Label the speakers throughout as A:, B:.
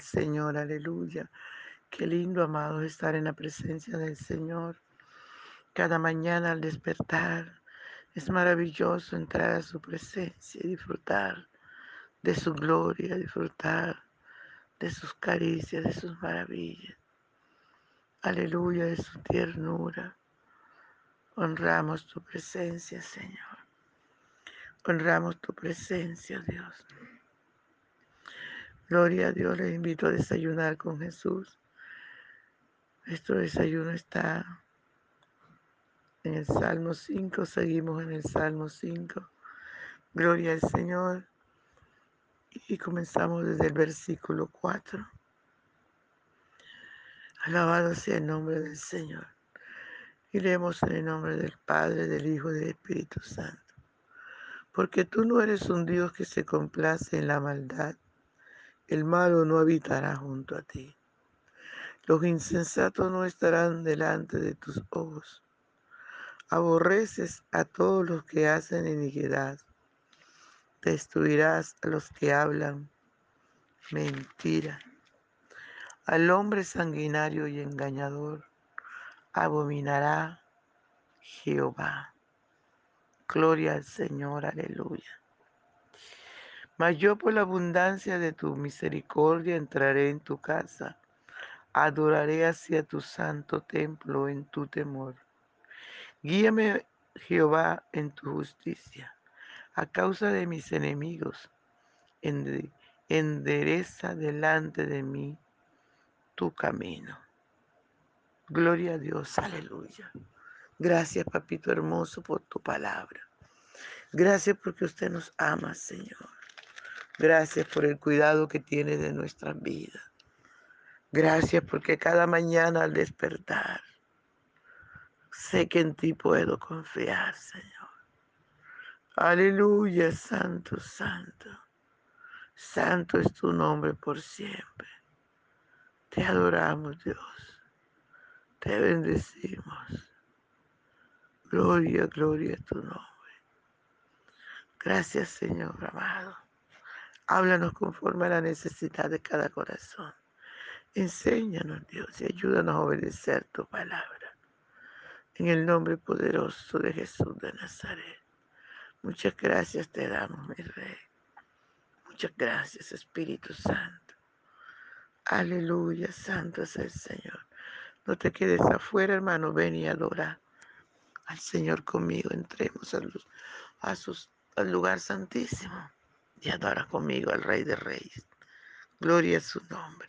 A: Señor, aleluya. Qué lindo, amado, estar en la presencia del Señor. Cada mañana al despertar es maravilloso entrar a su presencia y disfrutar de su gloria, disfrutar de sus caricias, de sus maravillas. Aleluya, de su ternura. Honramos tu presencia, Señor. Honramos tu presencia, Dios. Gloria a Dios, les invito a desayunar con Jesús. Nuestro desayuno está en el Salmo 5, seguimos en el Salmo 5. Gloria al Señor. Y comenzamos desde el versículo 4. Alabado sea el nombre del Señor. Y leemos en el nombre del Padre, del Hijo y del Espíritu Santo. Porque tú no eres un Dios que se complace en la maldad. El malo no habitará junto a ti. Los insensatos no estarán delante de tus ojos. Aborreces a todos los que hacen iniquidad. Destruirás a los que hablan mentira. Al hombre sanguinario y engañador abominará Jehová. Gloria al Señor, aleluya. Mas yo por la abundancia de tu misericordia entraré en tu casa, adoraré hacia tu santo templo en tu temor. Guíame, Jehová, en tu justicia, a causa de mis enemigos. Endereza delante de mí tu camino. Gloria a Dios, aleluya. Gracias, papito hermoso, por tu palabra. Gracias porque usted nos ama, Señor. Gracias por el cuidado que tiene de nuestras vidas. Gracias porque cada mañana al despertar Sé que en ti puedo confiar, Señor. Aleluya, Santo, Santo. Santo es tu nombre por siempre. Te adoramos, Dios. Te bendecimos. Gloria, gloria a tu nombre. Gracias, Señor amado. Háblanos conforme a la necesidad de cada corazón. Enséñanos, Dios, y ayúdanos a obedecer tu palabra. En el nombre poderoso de Jesús de Nazaret. Muchas gracias te damos, mi Rey. Muchas gracias, Espíritu Santo. Aleluya, santo es el Señor. No te quedes afuera, hermano. Ven y adora al Señor conmigo. Entremos al lugar santísimo y adora conmigo al Rey de Reyes. Gloria a su nombre.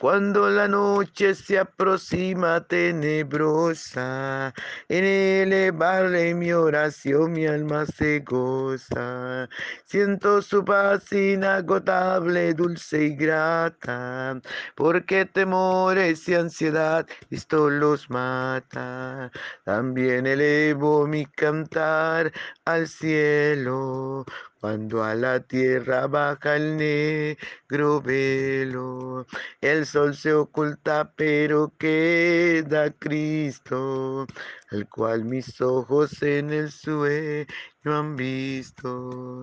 A: Cuando la noche se aproxima tenebrosa, en elevarle mi oración mi alma se goza. Siento su paz inagotable, dulce y grata, porque temores y ansiedad esto los mata. También elevo mi cantar al cielo, cuando a la tierra baja el negro velo, el sol se oculta, pero queda Cristo, al cual mis ojos en el sueño han visto.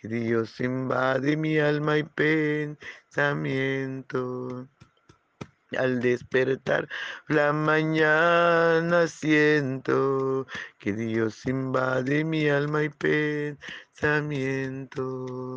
A: que Dios invade mi alma y pensamiento. Al despertar la mañana siento que Dios invade mi alma y pensamiento.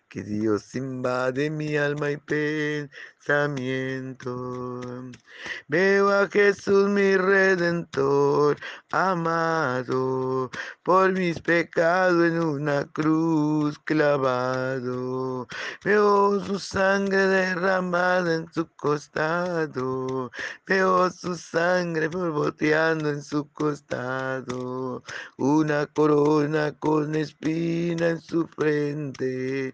A: que Dios invade mi alma y pensamiento. Veo a Jesús mi redentor, amado, por mis pecados en una cruz clavado. Veo su sangre derramada en su costado. Veo su sangre borboteando en su costado. Una corona con espina en su frente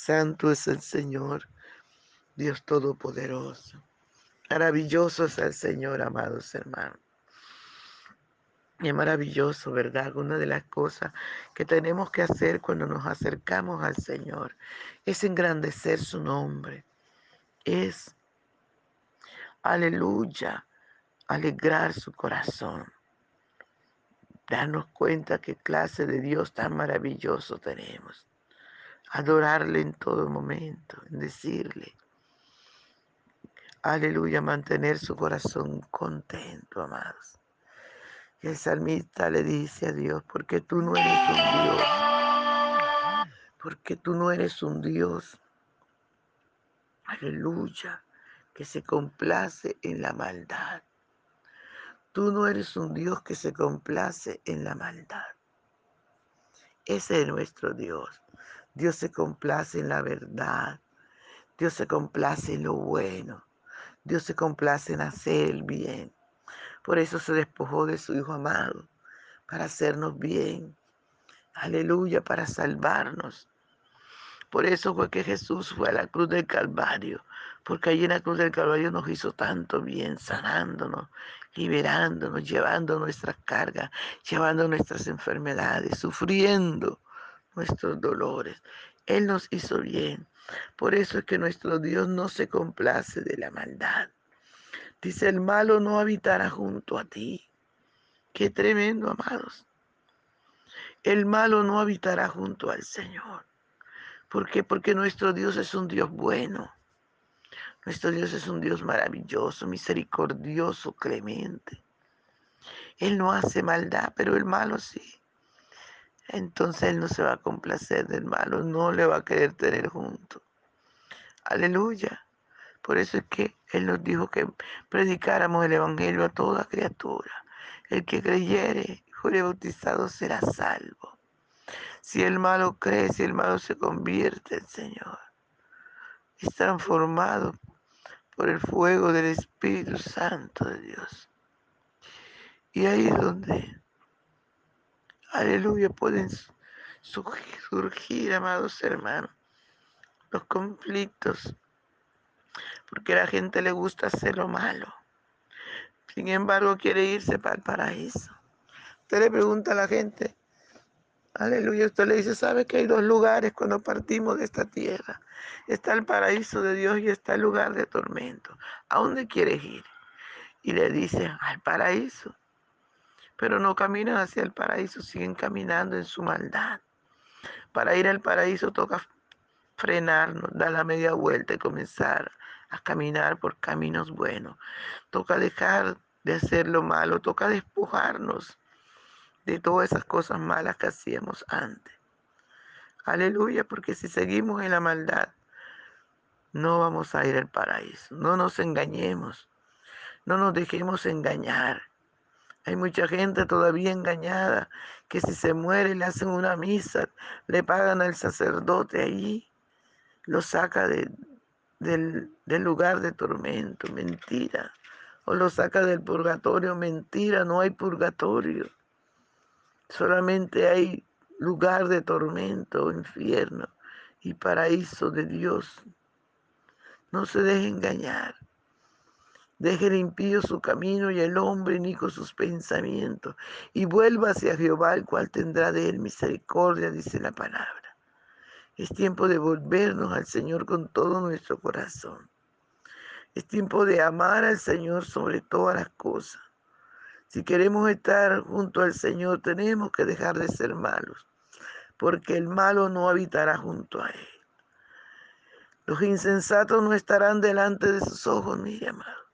A: Santo es el Señor, Dios Todopoderoso. Maravilloso es el Señor, amados hermanos. Es maravilloso, ¿verdad? Una de las cosas que tenemos que hacer cuando nos acercamos al Señor es engrandecer su nombre. Es, aleluya, alegrar su corazón. Darnos cuenta qué clase de Dios tan maravilloso tenemos adorarle en todo momento, en decirle, aleluya, mantener su corazón contento, amados. Y el salmista le dice a Dios, porque tú no eres un Dios, porque tú no eres un Dios, aleluya, que se complace en la maldad. Tú no eres un Dios que se complace en la maldad. Ese es nuestro Dios. Dios se complace en la verdad. Dios se complace en lo bueno. Dios se complace en hacer el bien. Por eso se despojó de su Hijo amado, para hacernos bien. Aleluya, para salvarnos. Por eso fue que Jesús fue a la cruz del Calvario, porque allí en la cruz del Calvario nos hizo tanto bien, sanándonos, liberándonos, llevando nuestras cargas, llevando nuestras enfermedades, sufriendo nuestros dolores. Él nos hizo bien. Por eso es que nuestro Dios no se complace de la maldad. Dice, el malo no habitará junto a ti. Qué tremendo, amados. El malo no habitará junto al Señor. ¿Por qué? Porque nuestro Dios es un Dios bueno. Nuestro Dios es un Dios maravilloso, misericordioso, clemente. Él no hace maldad, pero el malo sí entonces Él no se va a complacer del malo, no le va a querer tener junto. Aleluya. Por eso es que Él nos dijo que predicáramos el Evangelio a toda criatura. El que creyere y fuere bautizado será salvo. Si el malo cree, si el malo se convierte, el Señor es transformado por el fuego del Espíritu Santo de Dios. Y ahí es donde aleluya, pueden surgir, amados hermanos, los conflictos, porque a la gente le gusta hacer lo malo. Sin embargo, quiere irse para el paraíso. Usted le pregunta a la gente, aleluya, usted le dice, ¿sabe que hay dos lugares cuando partimos de esta tierra? Está el paraíso de Dios y está el lugar de tormento. ¿A dónde quieres ir? Y le dice, al paraíso pero no caminan hacia el paraíso, siguen caminando en su maldad. Para ir al paraíso toca frenarnos, dar la media vuelta y comenzar a caminar por caminos buenos. Toca dejar de hacer lo malo, toca despojarnos de todas esas cosas malas que hacíamos antes. Aleluya, porque si seguimos en la maldad, no vamos a ir al paraíso. No nos engañemos, no nos dejemos engañar. Hay mucha gente todavía engañada que si se muere le hacen una misa, le pagan al sacerdote allí, lo saca del, del lugar de tormento, mentira. O lo saca del purgatorio, mentira, no hay purgatorio. Solamente hay lugar de tormento, infierno y paraíso de Dios. No se deje engañar. Deje el impío su camino y el hombre con sus pensamientos. Y vuelva hacia Jehová, el cual tendrá de él misericordia, dice la palabra. Es tiempo de volvernos al Señor con todo nuestro corazón. Es tiempo de amar al Señor sobre todas las cosas. Si queremos estar junto al Señor, tenemos que dejar de ser malos, porque el malo no habitará junto a Él. Los insensatos no estarán delante de sus ojos, mi amado.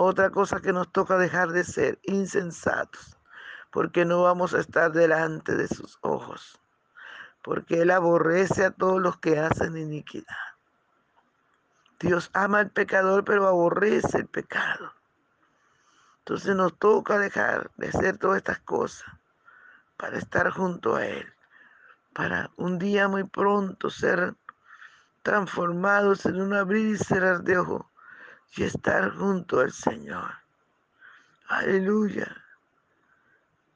A: Otra cosa que nos toca dejar de ser insensatos, porque no vamos a estar delante de sus ojos, porque Él aborrece a todos los que hacen iniquidad. Dios ama al pecador, pero aborrece el pecado. Entonces nos toca dejar de hacer todas estas cosas para estar junto a Él, para un día muy pronto ser transformados en un abrir y cerrar de ojos y estar junto al Señor. Aleluya.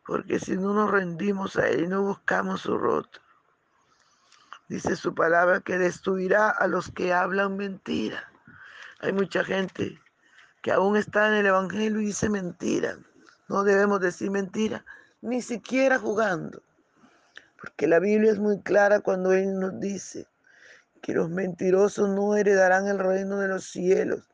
A: Porque si no nos rendimos a Él y no buscamos su rostro, dice su palabra que destruirá a los que hablan mentira. Hay mucha gente que aún está en el Evangelio y dice mentira. No debemos decir mentira, ni siquiera jugando. Porque la Biblia es muy clara cuando Él nos dice que los mentirosos no heredarán el reino de los cielos,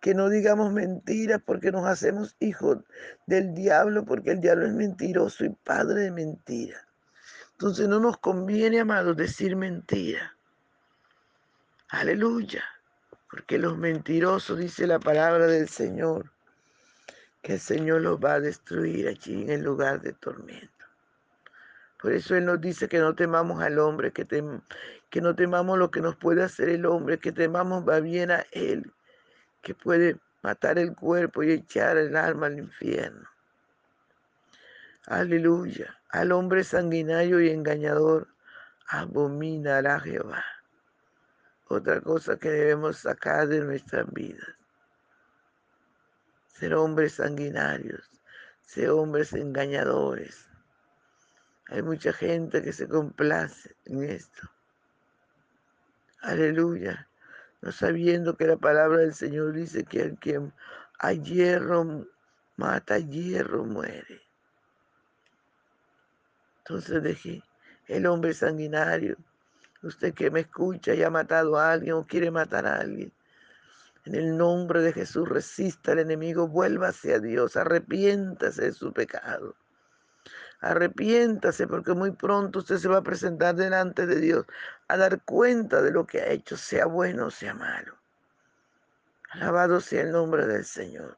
A: que no digamos mentiras porque nos hacemos hijos del diablo, porque el diablo es mentiroso y padre de mentira. Entonces no nos conviene, amados, decir mentira. Aleluya. Porque los mentirosos, dice la palabra del Señor, que el Señor los va a destruir allí en el lugar de tormento. Por eso Él nos dice que no temamos al hombre, que, que no temamos lo que nos puede hacer el hombre, que temamos va bien a Él, que puede matar el cuerpo y echar el alma al infierno. Aleluya. Al hombre sanguinario y engañador abominará Jehová. Otra cosa que debemos sacar de nuestras vidas. Ser hombres sanguinarios, ser hombres engañadores, hay mucha gente que se complace en esto. Aleluya. No sabiendo que la palabra del Señor dice que el que a hierro mata, hierro muere. Entonces deje el hombre sanguinario, usted que me escucha y ha matado a alguien o quiere matar a alguien. En el nombre de Jesús resista al enemigo, vuélvase a Dios, arrepiéntase de su pecado. Arrepiéntase porque muy pronto usted se va a presentar delante de Dios a dar cuenta de lo que ha hecho, sea bueno o sea malo. Alabado sea el nombre del Señor.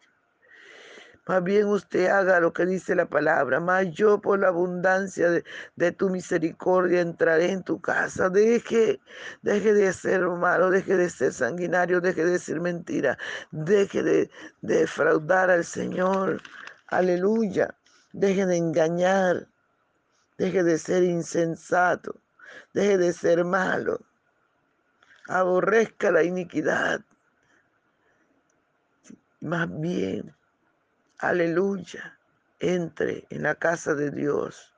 A: Más bien usted haga lo que dice la palabra, más yo por la abundancia de, tu misericordia entraré en tu casa. Deje, de ser malo, deje de ser sanguinario, deje de decir mentira, deje de defraudar al Señor. Aleluya. Deje de engañar. Deje de ser insensato. Deje de ser malo. Aborrezca la iniquidad. Más bien, aleluya, entre en la casa de Dios.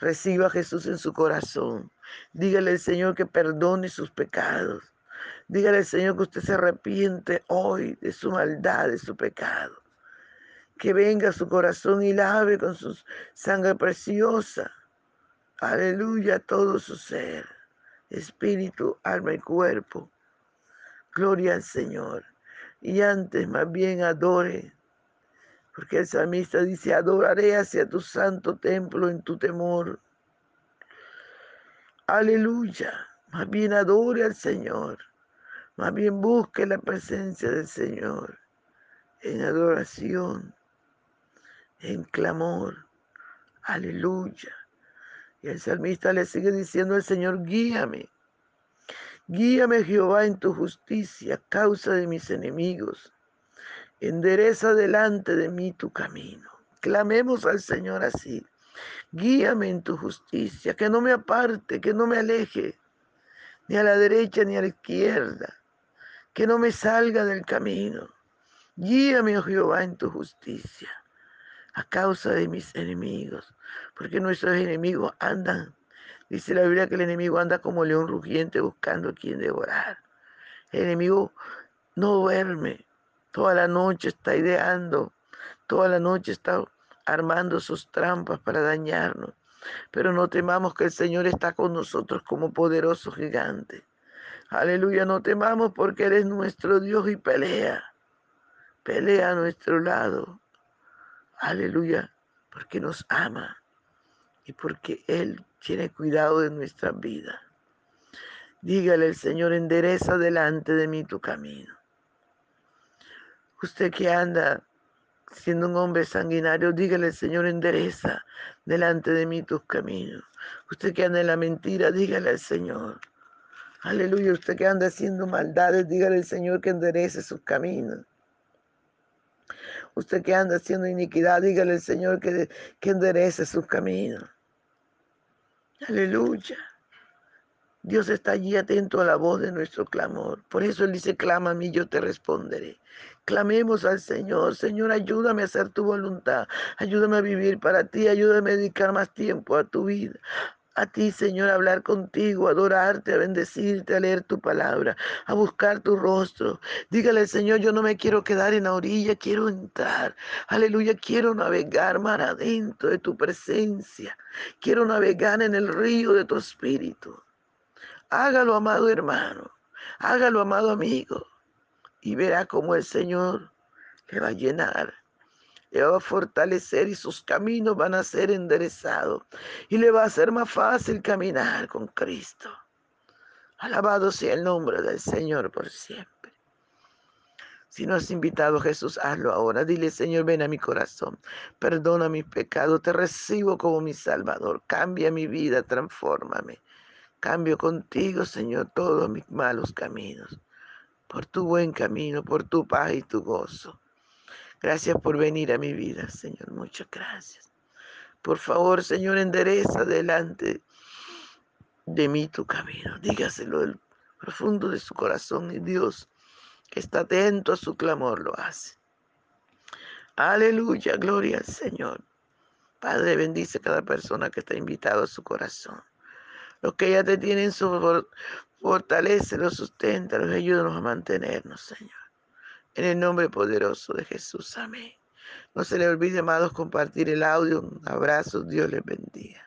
A: Reciba a Jesús en su corazón. Dígale al Señor que perdone sus pecados. Dígale al Señor que usted se arrepiente hoy de su maldad, de su pecado que venga a su corazón y lave con su sangre preciosa. Aleluya, todo su ser, espíritu, alma y cuerpo. Gloria al Señor. Y antes más bien adore, porque el salmista dice, adoraré hacia tu santo templo en tu temor. Aleluya, más bien adore al Señor, más bien busque la presencia del Señor en adoración en clamor. Aleluya. Y el salmista le sigue diciendo al Señor, guíame. Guíame Jehová en tu justicia, causa de mis enemigos. Endereza delante de mí tu camino. Clamemos al Señor así. Guíame en tu justicia, que no me aparte, que no me aleje, ni a la derecha ni a la izquierda, que no me salga del camino. Guíame, oh Jehová, en tu justicia, a causa de mis enemigos, porque nuestros enemigos andan, dice la Biblia que el enemigo anda como león rugiente buscando a quien devorar. El enemigo no duerme, toda la noche está ideando, toda la noche está armando sus trampas para dañarnos. Pero no temamos que el Señor está con nosotros como poderoso gigante. Aleluya, no temamos porque eres nuestro Dios y pelea. Pelea a nuestro lado. Aleluya, porque nos ama y porque Él tiene cuidado de nuestra vida. Dígale el Señor, endereza delante de mí tu camino. Usted que anda siendo un hombre sanguinario, dígale, Señor, endereza delante de mí tus caminos. Usted que anda en la mentira, dígale al Señor. Aleluya, usted que anda haciendo maldades, dígale al Señor que enderece sus caminos. Usted que anda haciendo iniquidad, dígale al Señor que, que enderece sus caminos. Aleluya. Dios está allí atento a la voz de nuestro clamor. Por eso Él dice, clama a mí, yo te responderé. Clamemos al Señor. Señor, ayúdame a hacer tu voluntad. Ayúdame a vivir para ti. Ayúdame a dedicar más tiempo a tu vida. A ti, Señor, hablar contigo, adorarte, a bendecirte, a leer tu palabra, a buscar tu rostro. Dígale, Señor, yo no me quiero quedar en la orilla, quiero entrar. Aleluya, quiero navegar mar adentro de tu presencia. Quiero navegar en el río de tu espíritu. Hágalo, amado hermano. Hágalo, amado amigo. Y verá cómo el Señor le va a llenar. Le va a fortalecer y sus caminos van a ser enderezados. Y le va a ser más fácil caminar con Cristo. Alabado sea el nombre del Señor por siempre. Si no has invitado a Jesús, hazlo ahora. Dile, Señor, ven a mi corazón. Perdona mis pecados. Te recibo como mi Salvador. Cambia mi vida, transfórmame. Cambio contigo, Señor, todos mis malos caminos, por tu buen camino, por tu paz y tu gozo. Gracias por venir a mi vida, Señor. Muchas gracias. Por favor, Señor, endereza delante de mí tu camino. Dígaselo del profundo de su corazón y Dios, que está atento a su clamor, lo hace. Aleluya, gloria al Señor. Padre, bendice a cada persona que está invitado a su corazón. Los que ya te tienen su fortaleza, los sustenta, los ayúdanos a mantenernos, Señor. En el nombre poderoso de Jesús. Amén. No se le olvide, amados, compartir el audio. Un abrazo. Dios les bendiga.